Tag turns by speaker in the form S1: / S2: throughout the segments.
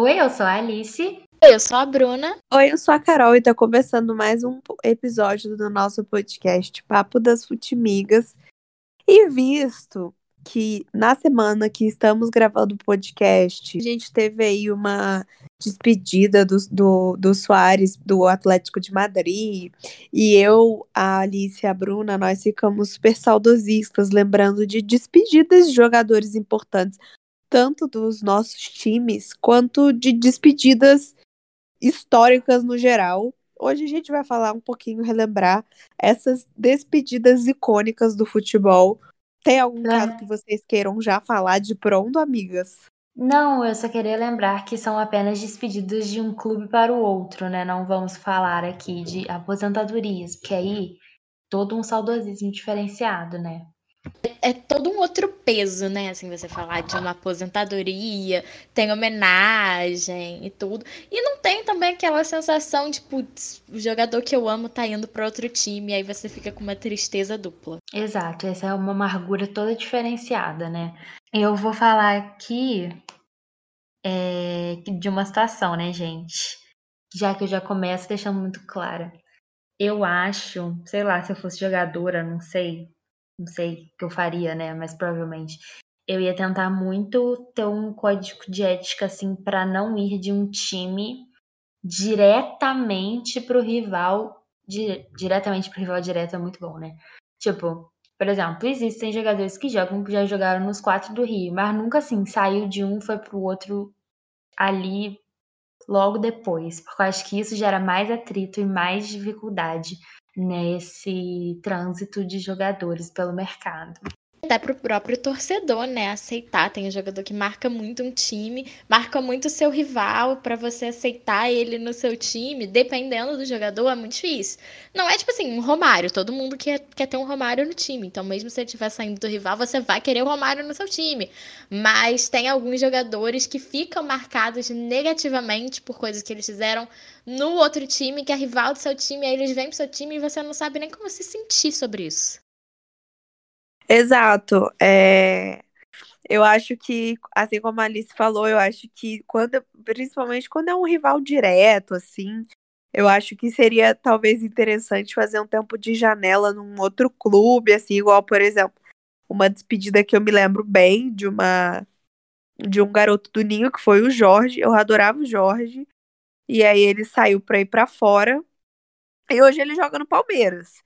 S1: Oi, eu sou a Alice.
S2: Oi, eu sou a Bruna.
S3: Oi, eu sou a Carol e tá começando mais um episódio do nosso podcast Papo das Futimigas. E visto que na semana que estamos gravando o podcast, a gente teve aí uma despedida do, do, do Soares do Atlético de Madrid. E eu, a Alice e a Bruna, nós ficamos super saudosistas, lembrando de despedidas de jogadores importantes tanto dos nossos times quanto de despedidas históricas no geral. Hoje a gente vai falar um pouquinho, relembrar essas despedidas icônicas do futebol. Tem algum caso que vocês queiram já falar de pronto, amigas?
S1: Não, eu só queria lembrar que são apenas despedidas de um clube para o outro, né? Não vamos falar aqui de aposentadorias, porque aí todo um saudosismo diferenciado, né?
S2: É todo um outro peso, né? Assim, você falar de uma aposentadoria, tem homenagem e tudo. E não tem também aquela sensação de, putz, o jogador que eu amo tá indo para outro time, aí você fica com uma tristeza dupla.
S1: Exato, essa é uma amargura toda diferenciada, né? Eu vou falar aqui é, de uma situação, né, gente? Já que eu já começo deixando muito clara. Eu acho, sei lá, se eu fosse jogadora, não sei, não sei o que eu faria, né? Mas provavelmente eu ia tentar muito ter um código de ética, assim, para não ir de um time diretamente pro rival. Di diretamente pro rival direto é muito bom, né? Tipo, por exemplo, existem jogadores que jogam, que já jogaram nos quatro do Rio, mas nunca assim saiu de um, foi pro outro ali logo depois. Porque eu acho que isso gera mais atrito e mais dificuldade nesse trânsito de jogadores pelo mercado
S2: até pro próprio torcedor, né, aceitar. Tem um jogador que marca muito um time, marca muito o seu rival para você aceitar ele no seu time, dependendo do jogador, é muito difícil. Não é tipo assim, um Romário, todo mundo quer, quer ter um Romário no time. Então, mesmo se ele estiver saindo do rival, você vai querer o Romário no seu time. Mas tem alguns jogadores que ficam marcados negativamente por coisas que eles fizeram no outro time, que é rival do seu time, aí eles vêm pro seu time e você não sabe nem como se sentir sobre isso.
S3: Exato. É... Eu acho que, assim como a Alice falou, eu acho que quando, principalmente quando é um rival direto, assim, eu acho que seria talvez interessante fazer um tempo de janela num outro clube, assim, igual, por exemplo, uma despedida que eu me lembro bem de uma de um garoto do Ninho que foi o Jorge. Eu adorava o Jorge. E aí ele saiu pra ir pra fora. E hoje ele joga no Palmeiras.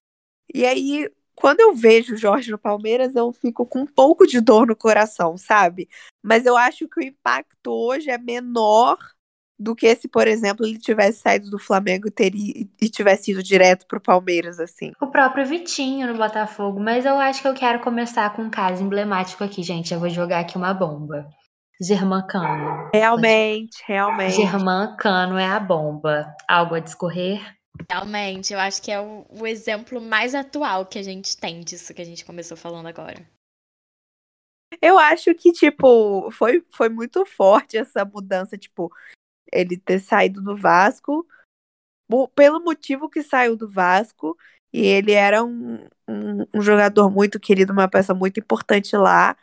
S3: E aí quando eu vejo o Jorge no Palmeiras, eu fico com um pouco de dor no coração, sabe? Mas eu acho que o impacto hoje é menor do que se, por exemplo, ele tivesse saído do Flamengo e, teria, e tivesse ido direto pro Palmeiras, assim.
S1: O próprio Vitinho no Botafogo, mas eu acho que eu quero começar com um caso emblemático aqui, gente. Eu vou jogar aqui uma bomba. Germán Cano.
S3: Realmente, realmente.
S1: Germán Cano é a bomba. Algo a discorrer?
S2: Realmente, eu acho que é o, o, exemplo mais atual que a gente tem disso que a gente começou falando agora.
S3: Eu acho que, tipo, foi, foi muito forte essa mudança, tipo, ele ter saído do Vasco, pelo motivo que saiu do Vasco, e ele era um, um, um jogador muito querido, uma peça muito importante lá,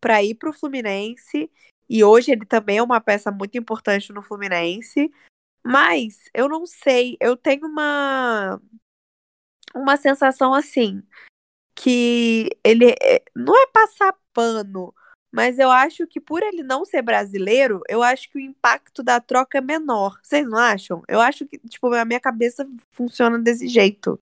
S3: para ir pro Fluminense, e hoje ele também é uma peça muito importante no Fluminense, mas eu não sei, eu tenho uma uma sensação assim que ele é, não é passar pano, mas eu acho que por ele não ser brasileiro, eu acho que o impacto da troca é menor. Vocês não acham? Eu acho que, tipo, a minha cabeça funciona desse jeito.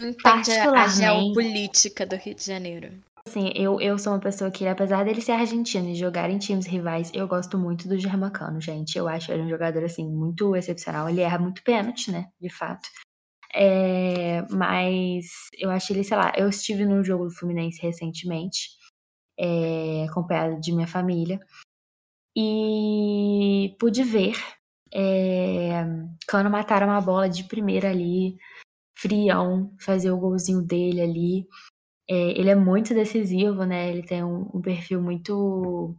S2: Entende a geopolítica do Rio de Janeiro.
S1: Assim, eu, eu sou uma pessoa que, apesar dele ser argentino e jogar em times rivais, eu gosto muito do Germacano, gente. Eu acho ele um jogador, assim, muito excepcional. Ele erra muito pênalti, né? De fato. É, mas eu acho ele, sei lá, eu estive num jogo do Fluminense recentemente, é, acompanhado de minha família, e pude ver é, Cano matar uma bola de primeira ali, frião, fazer o golzinho dele ali. É, ele é muito decisivo, né? Ele tem um, um, perfil muito.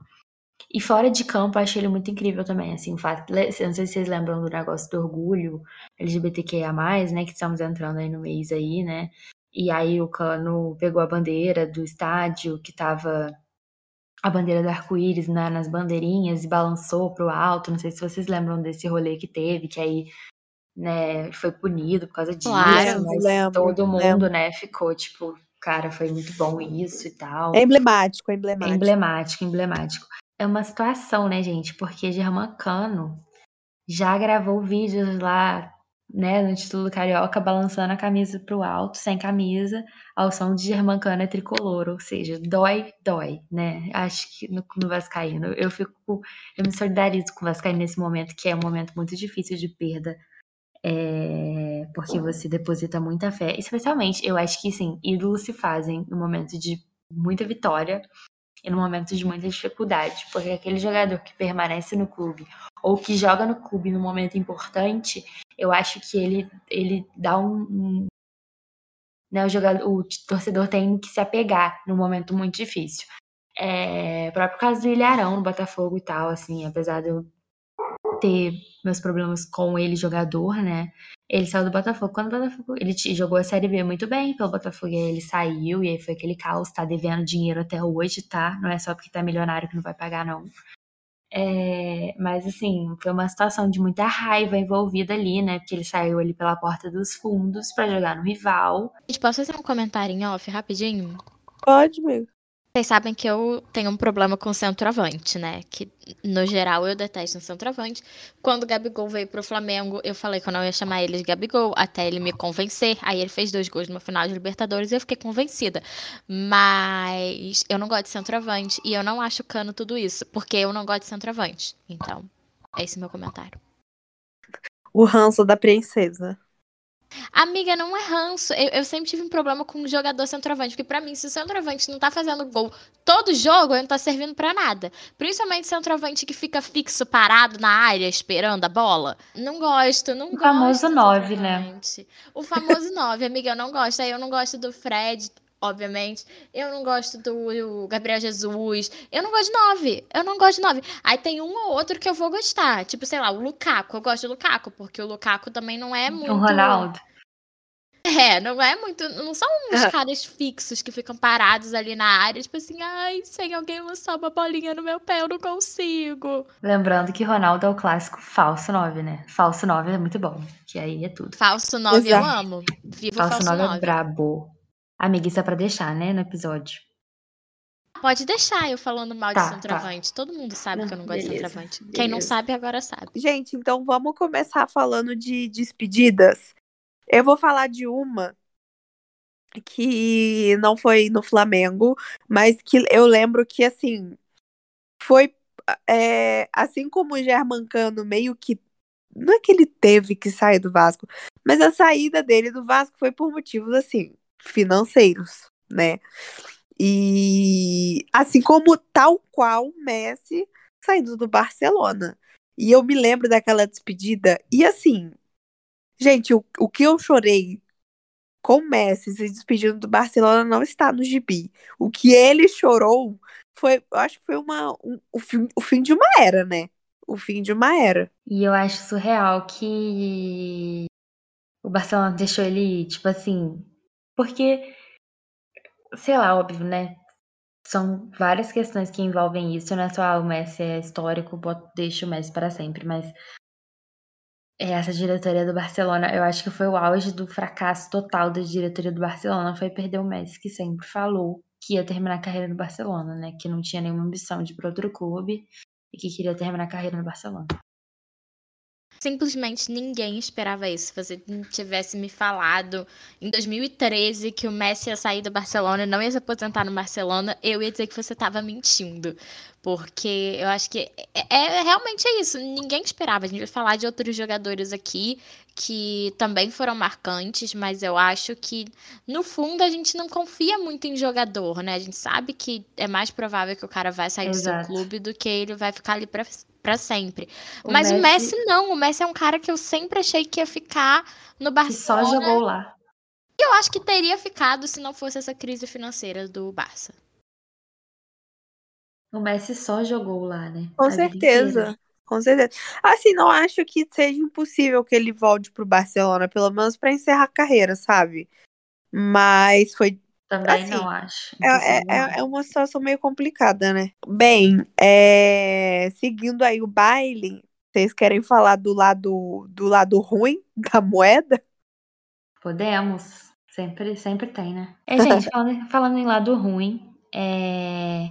S1: E fora de campo, eu acho ele muito incrível também. Assim, o fato. Não sei se vocês lembram do negócio do orgulho LGBTQIA, né? Que estamos entrando aí no mês aí, né? E aí o Cano pegou a bandeira do estádio que tava a bandeira do arco-íris na, nas bandeirinhas e balançou pro alto. Não sei se vocês lembram desse rolê que teve, que aí né, foi punido por causa disso,
S2: Claro,
S1: mas
S3: lembro,
S1: todo mundo,
S3: lembro.
S1: né, ficou tipo, cara, foi muito bom isso e tal.
S3: É emblemático, é
S1: É
S3: emblemático.
S1: emblemático, emblemático. É uma situação, né, gente? Porque Germancano já gravou vídeos lá, né, no título Carioca, balançando a camisa pro alto, sem camisa, ao som de Germancano é tricolor, ou seja, dói, dói, né? Acho que no, no Vascaíno. Eu fico, eu me solidarizo com o Vascaíno nesse momento, que é um momento muito difícil de perda. É, porque você deposita muita fé. Especialmente, eu acho que, sim, ídolos se fazem no momento de muita vitória e no momento de muita dificuldade, porque aquele jogador que permanece no clube ou que joga no clube no momento importante, eu acho que ele, ele dá um, um- né, o jogador, o torcedor tem que se apegar num momento muito difícil. É, próprio caso do Ilharão no Botafogo e tal, assim, apesar de eu ter meus problemas com ele jogador, né? Ele saiu do Botafogo. Quando o Botafogo. Ele te- jogou a Série B muito bem pelo Botafogo. E aí ele saiu, e aí foi aquele caos. Tá devendo dinheiro até hoje, tá? Não é só porque tá milionário que não vai pagar, não. É, mas assim, foi uma situação de muita raiva envolvida ali, né? Porque ele saiu ali pela porta dos fundos pra jogar no rival.
S2: Gente, posso fazer um comentário em off rapidinho?
S3: Pode, amigo.
S2: Vocês sabem que eu tenho um problema com centroavante, né? Que, no geral, eu detesto um centroavante. Quando o Gabigol veio pro Flamengo, eu falei que eu não ia chamar ele de Gabigol, até ele me convencer. Aí ele fez dois gols no final de Libertadores e eu fiquei convencida. Mas eu não gosto de centroavante e eu não acho cano tudo isso, porque eu não gosto de centroavante. Então, é esse meu comentário.
S3: O ranço da princesa.
S2: Amiga, não é ranço. Eu, eu sempre tive um problema com o jogador centroavante, porque pra mim, se o centroavante não tá fazendo gol todo jogo, ele não tá servindo pra nada. Principalmente centroavante que fica fixo, parado na área, esperando a bola. Não gosto, não
S1: O
S2: gosto.
S1: famoso
S2: de
S1: nove, né?
S2: centroavante. O famoso 9, amiga, eu não gosto. Aí eu não gosto do Fred, obviamente. Eu não gosto do, Gabriel Jesus. Eu não gosto de 9. Eu não gosto de 9. Aí tem um ou outro que eu vou gostar. Tipo, sei lá, o Lukaku. Eu gosto do Lukaku, porque o Lukaku também não é muito.
S1: O Ronaldo.
S2: É, não é muito. Não são uns
S3: Ah.
S2: caras fixos que ficam parados ali na área, tipo assim, ai, sem alguém lançar uma bolinha no meu pé, eu não consigo.
S1: Lembrando que Ronaldo é o clássico falso 9, né? Falso 9 é muito bom. Que aí é tudo.
S2: Falso 9 eu amo. Viva
S1: Falso,
S2: falso
S1: 9 é
S2: 9.
S1: brabo. Amiga, isso é pra deixar, né? No episódio.
S2: Pode deixar eu falando mal
S1: Tá,
S2: de
S1: tá.
S2: centroavante. Todo mundo sabe que eu não gosto de
S1: Beleza,
S2: centroavante. Quem não
S1: beleza.
S2: sabe, agora sabe.
S3: Gente, então vamos começar falando de despedidas. Eu vou falar de uma que não foi no Flamengo, mas que eu lembro que, assim, foi é, assim como o Germancano meio que. Não é que ele teve que sair do Vasco, mas a saída dele do Vasco foi por motivos, assim, financeiros, né? E assim como tal qual Messi saindo do Barcelona. E eu me lembro daquela despedida. E assim, gente, o, o que eu chorei com Messi se despedindo do Barcelona não está no gibi. O que ele chorou foi, acho que foi uma, um- o, fim, o fim de uma era, né? O fim de uma era.
S1: E eu acho surreal que o Barcelona deixou ele tipo assim. Porque, sei lá, óbvio, né? São várias questões que envolvem isso, não é só ah, o Messi é histórico, deixa o Messi para sempre, mas essa diretoria do Barcelona, eu acho que foi o auge do fracasso total da diretoria do Barcelona, foi perder o Messi, que sempre falou que ia terminar a carreira no Barcelona, né? Que não tinha nenhuma ambição de ir para outro clube e que queria terminar a carreira no Barcelona.
S2: Simplesmente ninguém esperava isso. Se você tivesse me falado em 2013 que o Messi ia sair do Barcelona e não ia se aposentar no Barcelona, eu ia dizer que você estava mentindo. Porque eu acho que é, é- realmente é isso. Ninguém esperava. A gente vai falar de outros jogadores aqui que também foram marcantes, mas eu acho que no fundo a gente não confia muito em jogador, né? A gente sabe que é mais provável que o cara vai sair do seu
S1: Exato.
S2: clube do que ele vai ficar ali pra, pra sempre.
S1: O
S2: Mas o
S1: Messi-
S2: Messi não, o Messi é um cara que eu sempre achei que ia ficar no
S1: Que só
S2: Barcelona.
S1: jogou lá.
S2: E eu acho que teria ficado se não fosse essa crise financeira do Barça.
S1: O Messi só jogou lá, né?
S3: Com
S1: A
S3: certeza. Com certeza. Assim, não acho que seja impossível que ele volte pro Barcelona, pelo menos pra encerrar a carreira, sabe? Mas foi
S1: Também
S3: Assim,
S1: não acho.
S3: É, é, é- é uma situação meio complicada, né? Bem, é, seguindo aí o baile, vocês querem falar do lado do lado ruim da moeda?
S1: Podemos. Sempre, sempre tem, né? É, gente, falando, falando em lado ruim, é...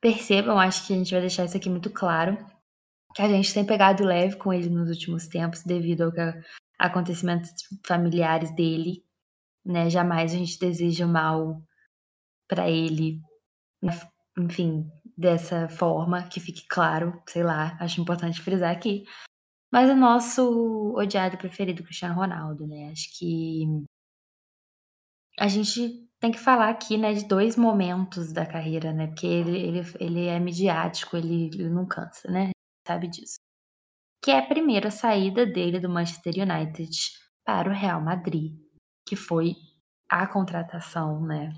S1: percebam, acho que a gente vai deixar isso aqui muito claro, que a gente tem pegado leve com ele nos últimos tempos devido ao que a- acontecimentos familiares dele, né? Jamais a gente deseja mal pra ele, né? enfim, dessa forma, que fique claro, sei lá, acho importante frisar aqui. Mas o nosso odiado preferido, Cristiano Ronaldo, né? Acho que a gente tem que falar aqui, né, de dois momentos da carreira, né? Porque ele, ele, ele é midiático, ele, ele não cansa, né? Sabe disso. Que é a primeira saída dele do Manchester United para o Real Madrid, que foi a contratação, né,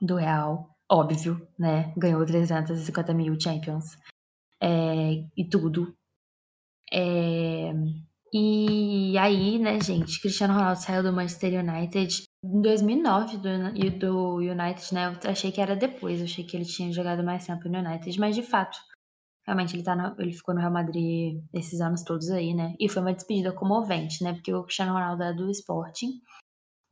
S1: do Real, óbvio, né? Ganhou 350 mil Champions é, e tudo. É, e aí, né, gente, Cristiano Ronaldo saiu do Manchester United em 2009 do, do United, né? Eu achei que era depois, eu achei que ele tinha jogado mais tempo no United, mas de fato, realmente ele, tá no- ele ficou no Real Madrid esses anos todos aí, né? E foi uma despedida comovente, né? Porque o Cristiano Ronaldo é do Sporting,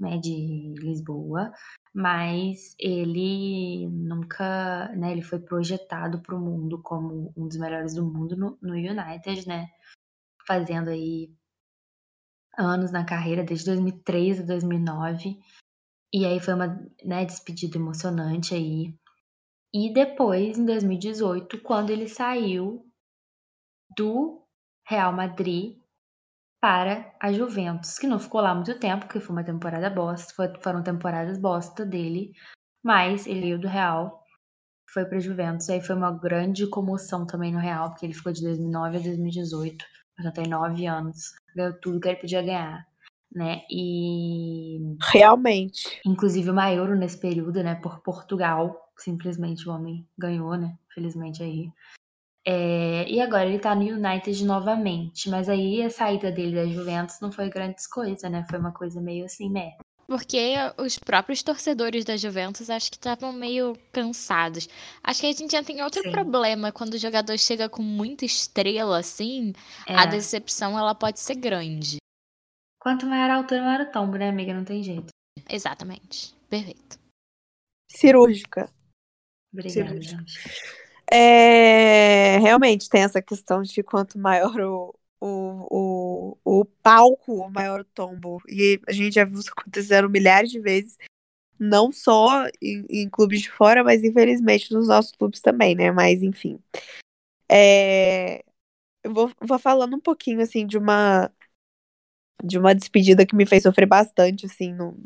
S1: né, de Lisboa, mas ele nunca, né, ele foi projetado para o mundo como um dos melhores do mundo no, no United, né? Fazendo aí anos na carreira, desde 2003 a 2009. E aí foi uma né, despedida emocionante aí. E depois, em 2018, quando ele saiu do Real Madrid para a Juventus, que não ficou lá muito tempo, porque foi uma temporada bosta, foi- foram temporadas bosta dele, mas ele veio do Real, foi para a Juventus, aí foi uma grande comoção também no Real, porque ele ficou de 2009 a 2018, já tem nove anos, ganhou tudo que ele podia ganhar, né? E
S3: Realmente.
S1: inclusive uma Euro nesse período, né, por Portugal, simplesmente o homem ganhou, né, felizmente aí. É, e agora ele tá no United novamente, mas aí a saída dele da Juventus não foi grandes coisas, né, foi uma coisa meio assim, né.
S2: Porque os próprios torcedores da Juventus acho que estavam meio cansados. Acho que a gente já tem outro
S1: Sim.
S2: problema quando o jogador chega com muita estrela assim, a
S1: É,
S2: decepção ela pode ser grande.
S1: quanto maior a altura, maior o tombo, né, amiga, não tem jeito.
S2: Exatamente. Perfeito.
S3: Cirúrgica.
S1: Obrigada,
S3: Sim. É, realmente tem essa questão de quanto maior o, o, o, o palco, maior o tombo. E a gente já viu isso acontecendo milhares de vezes, não só em, em clubes de fora, mas infelizmente nos nossos clubes também, né? Mas enfim. É, eu vou, vou falando um pouquinho assim de uma de uma despedida que me fez sofrer bastante assim no,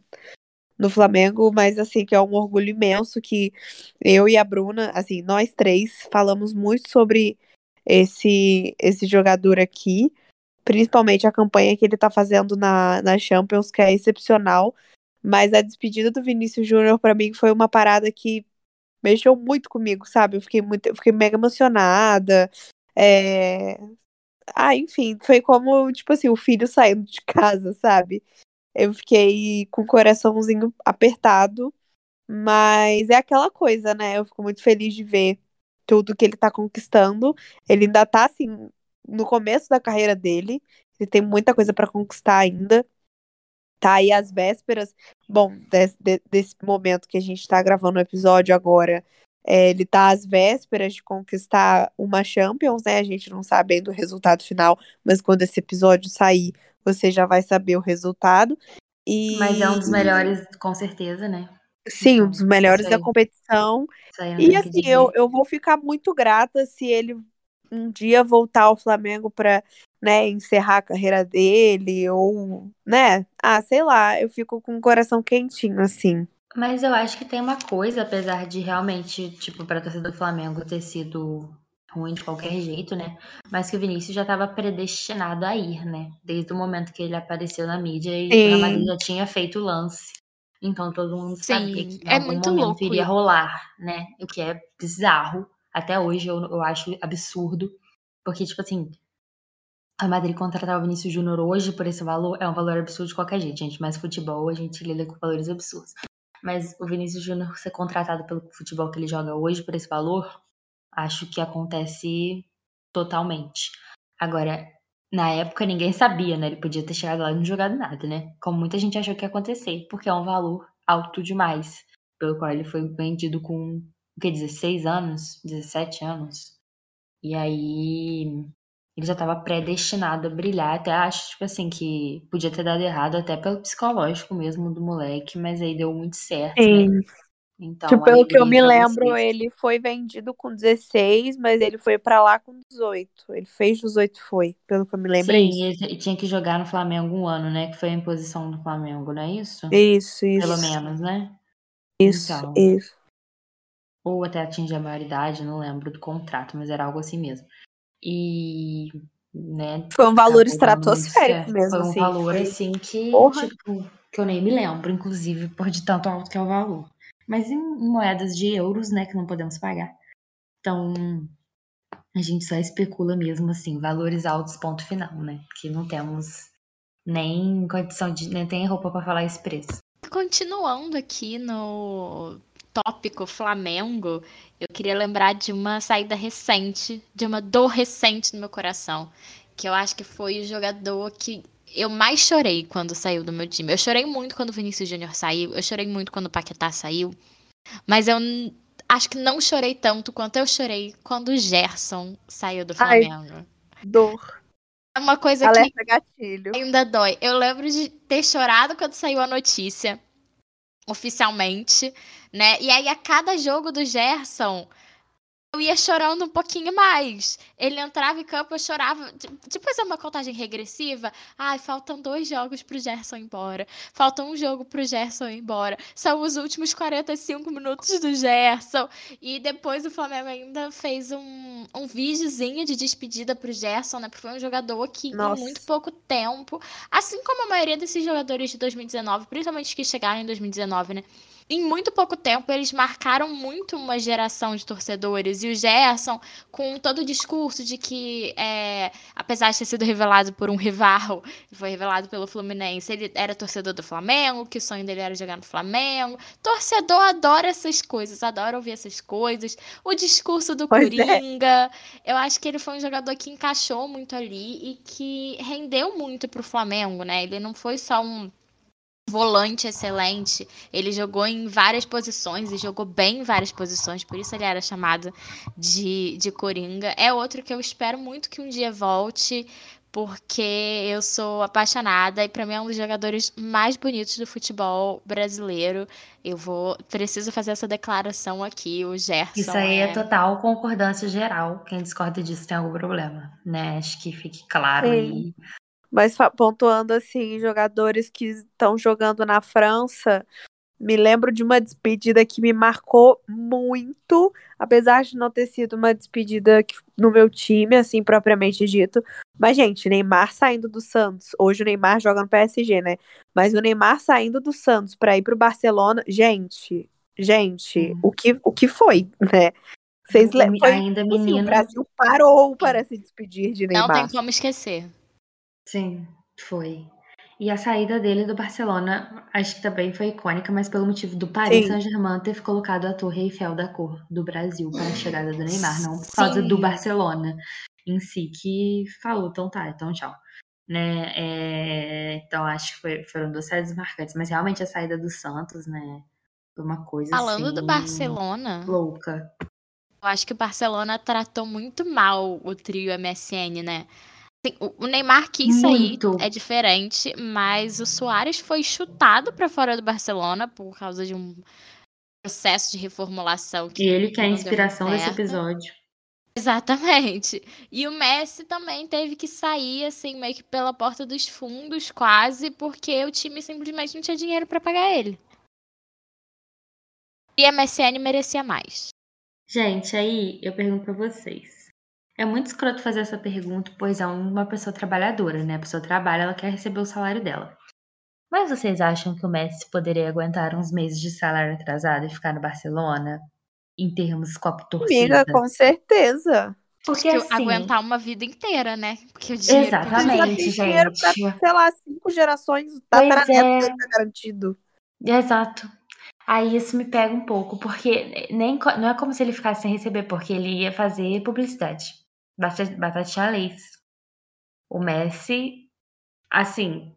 S3: no Flamengo, mas assim que é um orgulho imenso que eu e a Bruna, assim, nós três falamos muito sobre esse esse jogador aqui, principalmente a campanha que ele tá fazendo na, na Champions, que é excepcional, mas a despedida do Vinícius Júnior pra mim foi uma parada que mexeu muito comigo, sabe? Eu fiquei muito, eu fiquei mega emocionada. É... Ah, enfim, foi como, tipo assim, o filho saindo de casa, sabe? Eu fiquei com o coraçãozinho apertado, mas é aquela coisa, né? Eu fico muito feliz de ver tudo que ele tá conquistando. Ele ainda tá, assim, no começo da carreira dele. Ele tem muita coisa pra conquistar ainda. Tá aí às vésperas, bom, desse, de- desse momento que a gente tá gravando o episódio agora. é, ele tá às vésperas de conquistar uma Champions, né? A gente não sabe ainda o resultado final, mas quando esse episódio sair, você já vai saber o resultado. E
S1: Mas é um dos melhores, com certeza, né.
S3: sim, um dos melhores da competição. E assim, eu, eu vou ficar muito grata se ele um dia voltar ao Flamengo pra, né, encerrar a carreira dele, ou, né? Ah, sei lá, eu fico com o coração quentinho, assim.
S1: Mas eu acho que tem uma coisa, apesar de realmente, tipo, pra torcida do Flamengo ter sido ruim de qualquer jeito, né? Mas que o Vinícius já estava predestinado a ir, né? Desde o momento que ele apareceu na mídia e Real Madrid já tinha feito o lance. Então todo mundo sabia
S2: Sim,
S1: que em
S2: é
S1: algum
S2: muito
S1: momento
S2: louco
S1: iria rolar, né? O que é bizarro. Até hoje eu, eu acho absurdo. Porque, tipo assim, a Madrid contratar o Vinícius Júnior hoje por esse valor é um valor absurdo de qualquer jeito, gente. Mas futebol a gente lida com valores absurdos. Mas o Vinícius Júnior ser contratado pelo futebol que ele joga hoje por esse valor, acho que acontece totalmente. Agora, na época ninguém sabia, né? Ele podia ter chegado lá e não jogado nada, né? Como muita gente achou que ia acontecer, porque é um valor alto demais, pelo qual ele foi vendido com, o que, 16 anos, 17 anos. E aí ele já estava predestinado a brilhar. Até acho, tipo assim, que podia ter dado errado até pelo psicológico mesmo do moleque, mas aí deu muito certo, né? Então,
S3: Tipo, pelo que eu me lembro,
S1: vocês.
S3: ele foi vendido com 16, mas ele foi pra lá com 18. Ele fez 18 foi, pelo que eu me lembro. é
S1: Sim,
S3: isso.
S1: ele tinha que jogar no Flamengo um ano, né? Que foi a imposição do Flamengo, não é isso?
S3: Isso, isso.
S1: Pelo menos, né?
S3: Isso,
S1: Então.
S3: isso.
S1: Ou até atingir a maioridade, não lembro do contrato, mas era algo assim mesmo. E, né,
S3: Foi um valor estratosférico mesmo,
S1: Foi um
S3: assim.
S1: valor
S3: Foi-
S1: assim que,
S3: Porra.
S1: tipo, que eu nem me lembro, inclusive, por de tanto alto que é o valor. Mas em moedas de euros, né, que não podemos pagar. Então, a gente só especula mesmo, assim, valores altos, ponto final, né? Que não temos nem condição de, nem tem roupa pra falar esse preço.
S2: Continuando aqui no tópico Flamengo, eu queria lembrar de uma saída recente, de uma dor recente no meu coração, que eu acho que foi o jogador que eu mais chorei quando saiu do meu time. Eu chorei muito quando o Vinícius Júnior saiu, eu chorei muito quando o Paquetá saiu, mas eu acho que não chorei tanto quanto eu chorei quando o Gerson saiu do
S3: Ai.
S2: Flamengo.
S3: Dor.
S2: É uma coisa que
S3: Alerta gatilho.
S2: ainda dói. Eu lembro de ter chorado quando saiu a notícia, oficialmente, né? E aí, a cada jogo do Gerson, eu ia chorando um pouquinho mais. Ele entrava em campo, eu chorava. Ti- Tipo, fazer uma contagem regressiva. Ai, faltam dois jogos pro Gerson ir embora. Falta um jogo pro Gerson ir embora. São os últimos 45 minutos do Gerson. E depois o Flamengo ainda fez um, um videozinho de despedida pro Gerson, né? Porque foi um jogador que
S3: Nossa.
S2: em muito pouco tempo, assim como a maioria desses jogadores de 2019, principalmente os que chegaram em 2019, né? Em muito pouco tempo, eles marcaram muito uma geração de torcedores. E o Gerson, com todo o discurso de que, é, apesar de ter sido revelado por um rival, foi revelado pelo Fluminense, ele era torcedor do Flamengo, que o sonho dele era jogar no Flamengo. Torcedor adora essas coisas, adora ouvir essas coisas. O discurso do
S3: Pois é.
S2: Coringa. Eu acho que ele foi um jogador que encaixou muito ali e que rendeu muito pro Flamengo, né? Ele não foi só um volante excelente, ele jogou em várias posições e jogou bem em várias posições, por isso ele era chamado de, de Coringa. É outro que eu espero muito que um dia volte, porque eu sou apaixonada e para mim é um dos jogadores mais bonitos do futebol brasileiro. Eu vou preciso fazer essa declaração aqui, o Gerson.
S1: Isso aí é total concordância geral. Quem discorda disso tem algum problema, né? Acho que fique claro
S3: Sim.
S1: aí.
S3: Mas pontuando assim, jogadores que estão jogando na França, me lembro de uma despedida que me marcou muito, apesar de não ter sido uma despedida no meu time, assim, propriamente dito. Mas, gente, Neymar saindo do Santos. Hoje o Neymar joga no PSG, né? Mas o Neymar saindo do Santos para ir pro Barcelona, gente, gente,
S1: Hum.
S3: o que, o que foi, né? Vocês le-
S1: Ainda-
S3: tipo assim, o. Brasil parou para se despedir de
S2: Não
S3: Neymar.
S2: tem como esquecer.
S1: Sim, foi. E a saída dele do Barcelona, acho que também foi icônica, mas pelo motivo do Paris
S3: Sim.
S1: Saint-Germain ter colocado a Torre Eiffel da cor do Brasil para a chegada do Neymar, não por causa do
S2: Sim.
S1: Barcelona em si, que falou, então tá, então tchau. Né? É, então acho que foi- foram duas saídas marcantes, mas realmente a saída do Santos, né? Foi uma coisa
S2: Falando do
S1: assim,
S2: Barcelona,
S1: louca.
S2: Eu acho que o Barcelona tratou muito mal o trio MSN, né? O Neymar quis sair,
S1: Muito.
S2: é diferente, mas o Soares foi chutado pra fora do Barcelona por causa de um processo de reformulação que
S1: E ele que é a inspiração desse episódio.
S2: Exatamente. E o Messi também teve que sair, assim, meio que pela porta dos fundos, quase, porque o time simplesmente não tinha dinheiro pra pagar ele. E a MSN merecia mais.
S1: Gente, aí eu pergunto pra vocês. É muito escroto fazer essa pergunta, pois é uma pessoa trabalhadora, né? A pessoa trabalha, ela quer receber o salário dela. Mas vocês acham que o Messi poderia aguentar uns meses de salário atrasado e ficar no Barcelona? Em termos copo torcida?
S3: Amiga, com certeza.
S1: Porque
S2: que
S1: assim,
S2: aguentar uma vida inteira, né? Porque o dinheiro
S1: Exatamente,
S3: tem dinheiro pra,
S1: gente.
S3: sei lá, cinco gerações.
S1: É.
S3: tá garantido.
S1: Exato. Aí isso me pega um pouco, porque nem, não é como se ele ficasse sem receber, porque ele ia fazer publicidade. Batatinha Lace. O Messi, assim,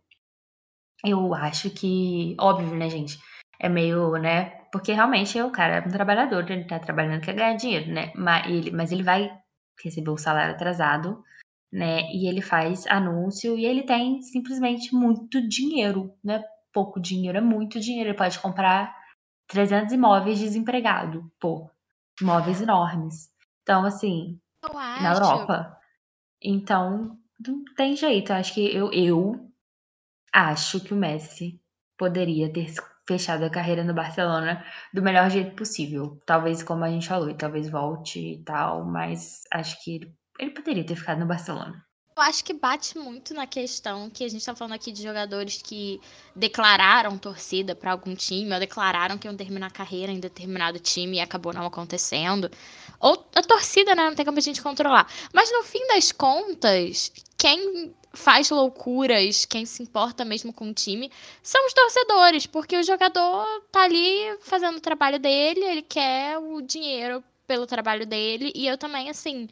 S1: eu acho que, óbvio, né, gente? É meio, né? Porque realmente o cara é um trabalhador, ele tá trabalhando quer ganhar dinheiro, né? Mas ele, mas ele vai receber o salário atrasado, né? E ele faz anúncio e ele tem simplesmente muito dinheiro, né? Pouco dinheiro, é muito dinheiro. Ele pode comprar 300 imóveis desempregado, pô. Imóveis enormes. Então, assim, na Europa. Então, não tem jeito. Eu acho que eu, eu acho que o Messi poderia ter fechado a carreira no Barcelona do melhor jeito possível. Talvez, como a gente falou, talvez volte e tal, mas acho que ele, ele poderia ter ficado no Barcelona.
S2: Eu acho que bate muito na questão que a gente está falando aqui de jogadores que declararam torcida para algum time, ou declararam que iam terminar a carreira em determinado time e acabou não acontecendo. Ou a torcida, né? Não tem como a gente controlar. Mas no fim das contas, quem faz loucuras, quem se importa mesmo com o time, são os torcedores, porque o jogador tá ali fazendo o trabalho dele, ele quer o dinheiro pelo trabalho dele, e eu também, assim,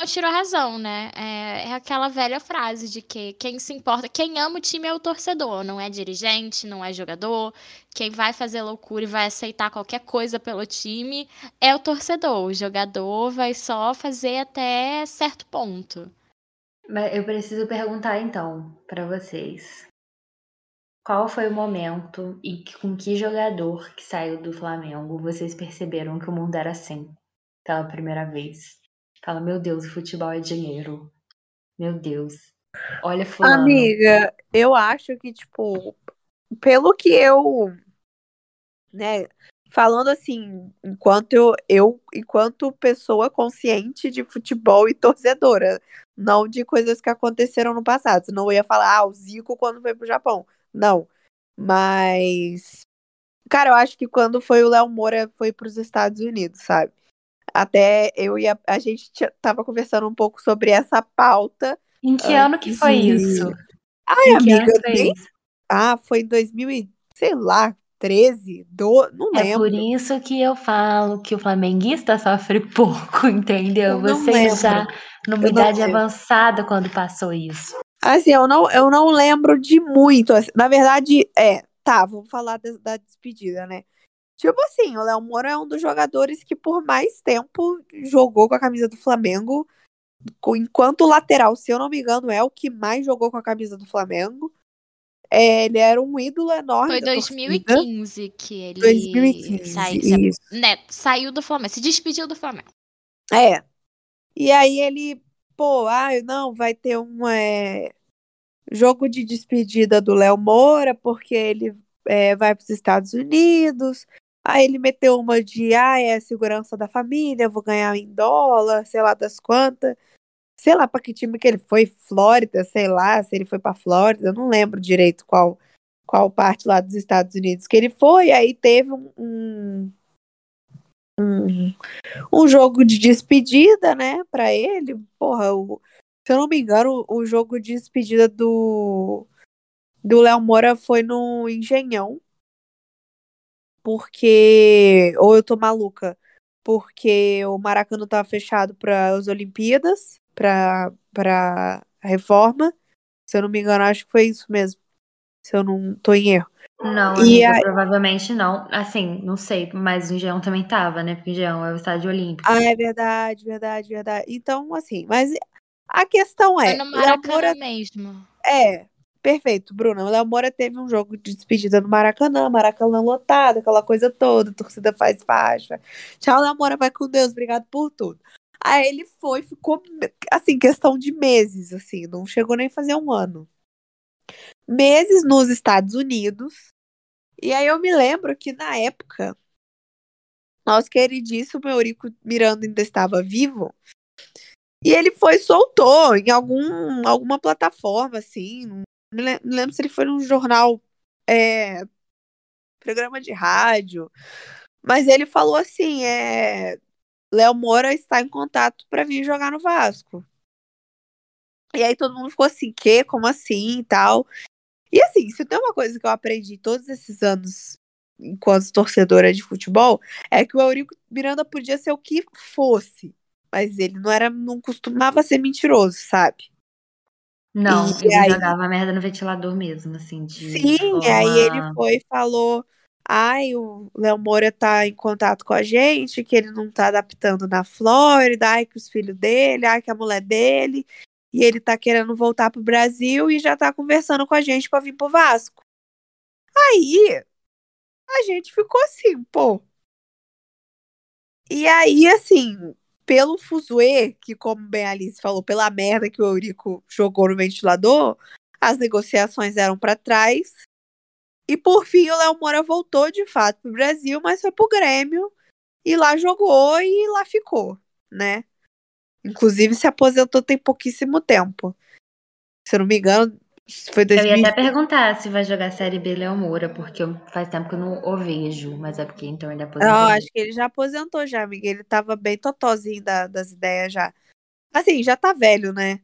S2: eu tiro a razão, né? É, é, aquela velha frase de que quem se importa, quem ama o time é o torcedor, não é dirigente, não é jogador. Quem vai fazer loucura e vai aceitar qualquer coisa pelo time é o torcedor. O jogador vai só fazer até certo ponto.
S1: Mas eu preciso perguntar então para vocês. Qual foi o momento e com que jogador que saiu do Flamengo vocês perceberam que o mundo era assim pela primeira vez? Fala, meu Deus, o futebol é dinheiro. Meu Deus. Olha fulano.
S3: Amiga, eu acho que, tipo, pelo que eu, né, falando assim, enquanto eu, eu, enquanto pessoa consciente de futebol e torcedora, não de coisas que aconteceram no passado. Senão eu ia falar, ah, o Zico quando foi pro Japão. Não. Mas. Cara, eu acho que quando foi o Léo Moura foi pros Estados Unidos, sabe? Até eu e a, a gente tava conversando um pouco sobre essa pauta.
S1: Em que ano que foi isso?
S3: Ai, em amiga, bem... Ah, foi em 2000 sei lá, 13, do... não lembro.
S1: É por isso que eu falo que o flamenguista sofre pouco, entendeu? Você já numa idade avançada quando passou isso.
S3: Assim, eu não, eu não lembro de muito. Assim, na verdade, é, tá, vamos falar da, da despedida, né? Tipo assim, o Léo Moura é um dos jogadores que por mais tempo jogou com a camisa do Flamengo. Enquanto lateral, se eu não me engano, é o que mais jogou com a camisa do Flamengo. É, ele era um ídolo enorme.
S2: Foi 2015 que ele
S3: 2015, saiu,
S2: né, saiu do Flamengo, se despediu do Flamengo.
S3: É. E aí ele, pô, ah, não, vai ter um é, jogo de despedida do Léo Moura, porque ele é, vai para os Estados Unidos. Aí ele meteu uma de, ah, é a segurança da família, vou ganhar em dólar, sei lá das quantas sei lá para que time que ele foi, Flórida, sei lá, se ele foi para Flórida, não lembro direito qual qual parte lá dos Estados Unidos que ele foi, aí teve um, um, um, um jogo de despedida, né, para ele, porra, o, se eu não me engano, o, o jogo de despedida do do Léo Moura foi no Engenhão, porque, ou eu tô maluca, porque o Maracanã tava fechado para as Olimpíadas, para a reforma. Se eu não me engano, acho que foi isso mesmo. Se eu não tô em erro.
S1: Não, amiga, a... provavelmente não. Assim, não sei, mas o Engenhão também tava, né? Porque o Engenhão é o estádio olímpico.
S3: Ah, é verdade, verdade, verdade. Então, assim, mas a questão é.
S2: Foi no Maracanã Moura... mesmo.
S3: É, perfeito, Bruna. O Léo Moura teve um jogo de despedida no Maracanã, Maracanã lotado, aquela coisa toda, torcida faz faixa. Tchau, Léo Moura, vai com Deus, obrigado por tudo. Aí ele foi, ficou, assim, questão de meses, assim, não chegou nem a fazer um ano. Meses nos Estados Unidos. E aí eu me lembro que na época, nosso queridíssimo Eurico Miranda ainda estava vivo. E ele foi, soltou em algum, alguma plataforma, assim. Não lembro se ele foi num jornal, é, programa de rádio. Mas ele falou assim: é, Léo Moura está em contato para vir jogar no Vasco. E aí todo mundo ficou assim, que? Como assim e tal? E assim, se tem uma coisa que eu aprendi todos esses anos enquanto torcedora de futebol, é que o Eurico Miranda podia ser o que fosse, mas ele não era, não costumava ser mentiroso, sabe?
S1: Não,
S3: E
S1: ele
S3: aí-
S1: jogava merda no ventilador mesmo, assim, de
S3: Sim,
S1: forma...
S3: aí ele foi e falou: ai, o Léo Moura tá em contato com a gente, que ele não tá adaptando na Flórida, ai, que os filhos dele, ai, que a mulher dele, e ele tá querendo voltar pro Brasil e já tá conversando com a gente pra vir pro Vasco. Aí a gente ficou assim, pô. E aí, assim, pelo fuzuê, que como bem a Alice falou, pela merda que o Eurico jogou no ventilador, as negociações eram pra trás. E por fim, o Léo Moura voltou de fato pro Brasil, mas foi pro Grêmio e lá jogou e lá ficou, né? Inclusive se aposentou tem pouquíssimo tempo. Se eu não me engano, foi
S1: Eu ia
S3: 2000.
S1: até perguntar se vai jogar Série B Léo Moura, porque eu- faz tempo que eu não o vejo, mas é porque então ele aposentou.
S3: Não, acho que ele já aposentou já, amiga. Ele tava bem totozinho da- das ideias já. Assim, já tá velho, né?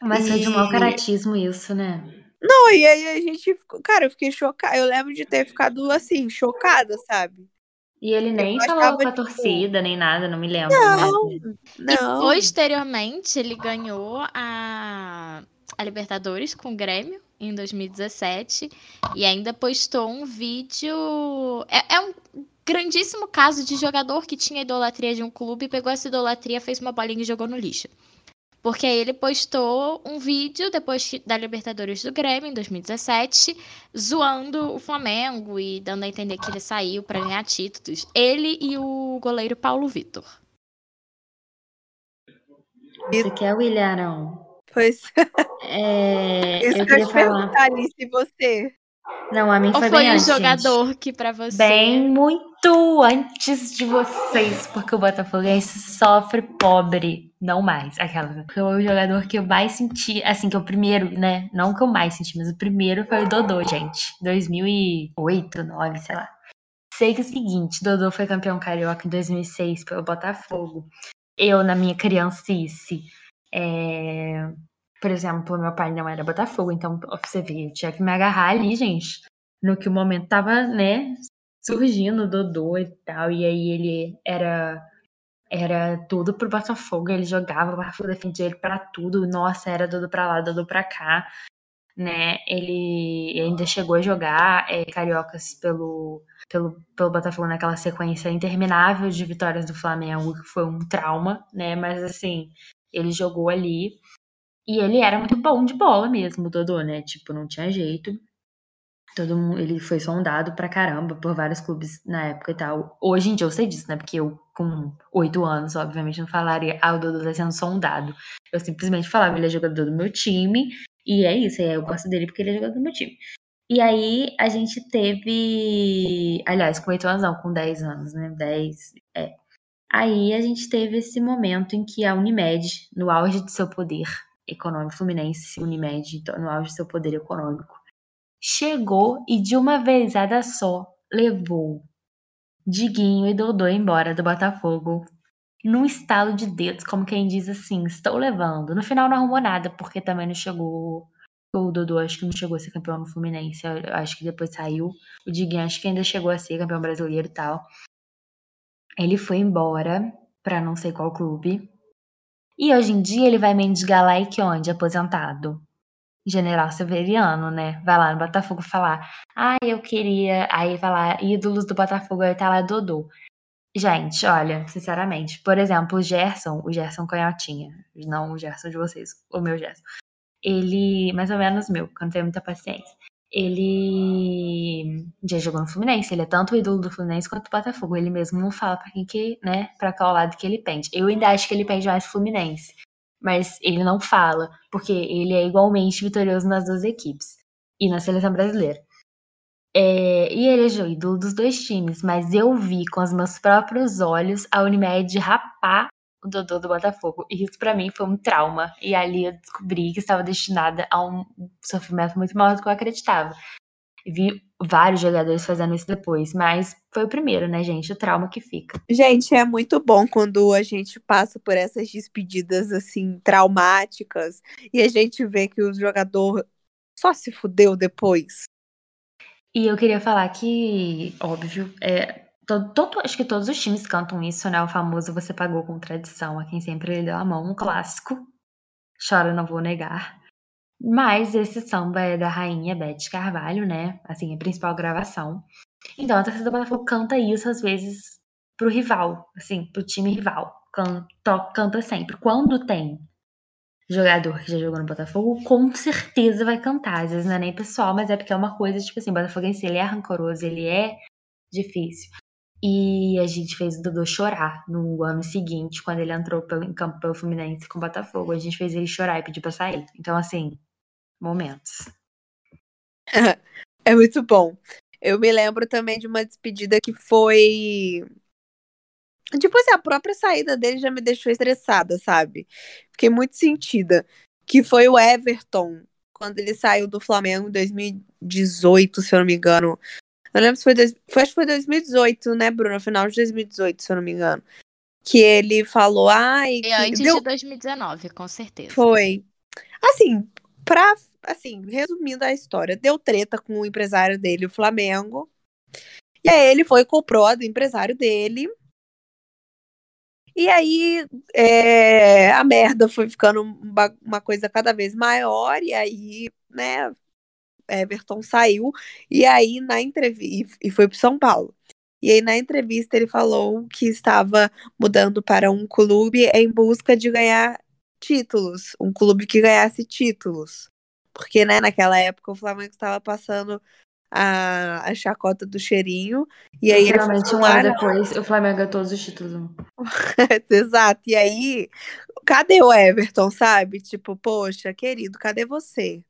S1: Mas foi de mau
S3: E-
S1: caratismo isso, né?
S3: Não, e aí a gente ficou. Cara, eu fiquei chocada. Eu lembro de ter ficado assim, chocada, sabe?
S1: E ele nem
S3: Eu
S1: falou com a torcida, nem nada, não me lembro.
S3: Não,
S1: né?
S3: Não.
S2: E posteriormente ele ganhou a, a Libertadores com o Grêmio em 2017 e ainda postou um vídeo. É, é um grandíssimo caso de jogador que tinha idolatria de um clube, pegou essa idolatria, fez uma bolinha e jogou no lixo. Porque ele postou um vídeo depois da Libertadores do Grêmio, em 2017, zoando o Flamengo e dando a entender que ele saiu pra ganhar títulos. Ele e o goleiro Paulo Vitor.
S1: Você quer, William Arão?
S3: Pois.
S1: É,
S3: Isso
S1: eu
S3: eu
S1: queria
S3: te
S1: falar.
S3: perguntar, Alice, e você?
S1: Não, a mim
S2: Ou
S1: foi,
S2: foi
S1: bem
S2: um
S1: antes, gente.
S2: jogador que pra você.
S1: Bem muito antes de vocês, porque o Botafoguense sofre pobre, não mais, aquela. Foi o jogador que eu mais senti, assim, que é o primeiro, né? Não que eu mais senti, mas o primeiro foi o Dodô, gente. 2008, 2009, sei lá. Sei que é o seguinte, Dodô foi campeão carioca em 2006 pelo Botafogo. Eu, na minha criancice, é, por exemplo, meu pai não era Botafogo, então você vê, eu tinha que me agarrar ali, gente, no que o momento tava, né, surgindo Dodô e tal, e aí ele era era tudo pro Botafogo, ele jogava, o Botafogo defendia ele pra tudo, nossa, era Dodô pra lá, Dodô pra cá, né, ele ainda chegou a jogar é, cariocas pelo, pelo, pelo Botafogo naquela sequência interminável de vitórias do Flamengo, que foi um trauma, né, mas assim, ele jogou ali, e ele era muito bom de bola mesmo, Dodô, né, tipo, não tinha jeito, Todo mundo, ele foi sondado pra caramba por vários clubes na época e tal. Hoje em dia eu sei disso, né? Porque eu, com oito anos, obviamente, não falaria, ah, o Dodô tá sendo sondado. Eu simplesmente falava, ele é jogador do meu time, e é isso, aí eu gosto dele porque ele é jogador do meu time. E aí a gente teve. Aliás, com oito anos não, com 10 anos, né? 10. É. Aí a gente teve esse momento em que a Unimed, no auge de seu poder econômico, Fluminense, Unimed, no auge de seu poder econômico, chegou e de uma vezada só levou Diguinho e Dodô embora do Botafogo num estalo de dedos, como quem diz assim, estou levando. No final não arrumou nada, porque também não chegou. O Dodô acho que não chegou a ser campeão no Fluminense, acho que depois saiu. O Diguinho acho que ainda chegou a ser campeão brasileiro e tal. Ele foi embora pra não sei qual clube. E hoje em dia ele vai mendigar lá e que onde? Aposentado. General Severiano, né? Vai lá no Botafogo falar. Ah, eu queria. Aí vai lá, ídolos do Botafogo, aí tá lá Dodô. Gente, olha, sinceramente, por exemplo, o Gerson, o Gerson Canhotinha, não o Gerson de vocês, o meu Gerson. Ele, mais ou menos meu, que eu não tenho muita paciência. Ele já jogou no Fluminense, ele é tanto o ídolo do Fluminense quanto do Botafogo. Ele mesmo não fala pra quem que, né, pra qual lado que ele pende. Eu ainda acho que ele pende mais Fluminense mas ele não fala, porque ele é igualmente vitorioso nas duas equipes e na seleção brasileira. É, e ele é o ídolo dos dois times, mas eu vi com os meus próprios olhos a Unimed rapar o Dodô do Botafogo. E isso pra mim foi um trauma. E ali eu descobri que estava destinada a um sofrimento muito maior do que eu acreditava. Vi vários jogadores fazendo isso depois, mas foi o primeiro, né, gente? O trauma que fica.
S3: Gente, é muito bom quando a gente passa por essas despedidas assim traumáticas e a gente vê que o jogador só se fudeu depois.
S1: E eu queria falar que, óbvio, é, todo, todo- acho que todos os times cantam isso, né? O famoso Você Pagou com Tradição, a quem sempre lhe deu a mão, um clássico. Chora, não vou negar. Mas esse samba é da rainha Beth Carvalho, né? Assim, a principal gravação. Então a torcida do Botafogo canta isso às vezes pro rival, assim, pro time rival. Canta, canta sempre. Quando tem jogador que já jogou no Botafogo, com certeza vai cantar. Às vezes não é nem pessoal, mas é porque é uma coisa, tipo assim, o Botafoguense, ele é rancoroso, ele é difícil. E a gente fez o Dodô chorar no ano seguinte, quando ele entrou pelo, em campo pelo Fluminense com o Botafogo. A gente fez ele chorar e pedir pra sair. Então, assim, momentos.
S3: É muito bom. Eu me lembro também de uma despedida que foi. Tipo assim, a própria saída dele já me deixou estressada, sabe? Fiquei muito sentida. Que foi o Everton, quando ele saiu do Flamengo em 2018, se eu não me engano. Eu lembro se foi, dois... foi acho que foi 2018, né, Bruno? Final de 2018, se eu não me engano. Que ele falou, ai.
S2: E antes
S3: deu-
S2: de 2019, com certeza.
S3: Foi. Assim, pra. Assim, resumindo a história, deu treta com o empresário dele, o Flamengo. E aí ele foi e comprou a do empresário dele. E aí é, a merda foi ficando um uma coisa cada vez maior, e aí, né, Everton saiu, e aí na entrevista, e foi pro São Paulo. E aí na entrevista ele falou que estava mudando para um clube em busca de ganhar títulos, um clube que ganhasse títulos. Porque, né, naquela época o Flamengo estava passando a, a chacota do cheirinho, e aí ele
S1: Literalmente, um ano
S3: "Ah, não,
S1: depois, o Flamengo ganhou todos os títulos.
S3: Exato. E aí, cadê o Everton, sabe? Tipo, poxa, querido, cadê você?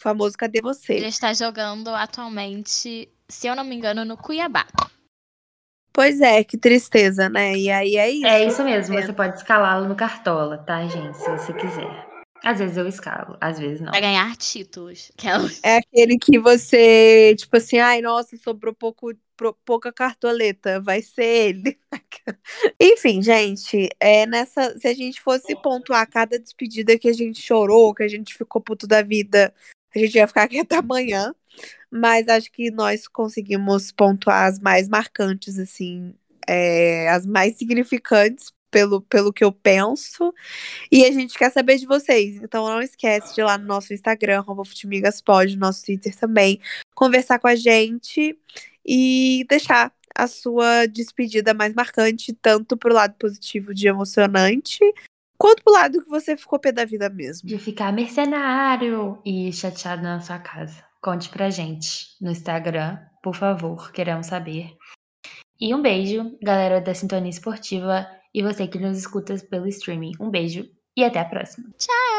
S3: O famoso, cadê
S2: Ele
S3: você?
S2: está jogando atualmente, se eu não me engano, no Cuiabá.
S3: Pois é, que tristeza, né? E aí é isso.
S1: É isso mesmo,
S3: É.
S1: você pode escalá-lo no Cartola, tá, gente? Se você quiser. Às vezes eu escalo, às vezes não.
S2: Pra ganhar títulos. Aquelas-
S3: É aquele que você, tipo assim, ai, nossa, sobrou pouco, pro- pouca cartoleta, vai ser ele. Enfim, gente, é nessa, se a gente fosse pontuar cada despedida que a gente chorou, que a gente ficou puto da vida, a gente ia ficar aqui até amanhã. Mas acho que nós conseguimos pontuar as mais marcantes, assim, é, as mais significantes pelo, pelo que eu penso. E a gente quer saber de vocês. Então não esquece de ir lá no nosso Instagram, Futimigaspod, no nosso Twitter também, conversar com a gente e deixar a sua despedida mais marcante, tanto pro lado positivo de emocionante, quanto pro lado que você ficou pé da vida mesmo.
S1: De ficar mercenário e chateado na sua casa. Conte pra gente no Instagram, por favor, queremos saber. E um beijo, galera da Sintonia Esportiva e você que nos escuta pelo streaming. Um beijo e até a próxima.
S2: Tchau!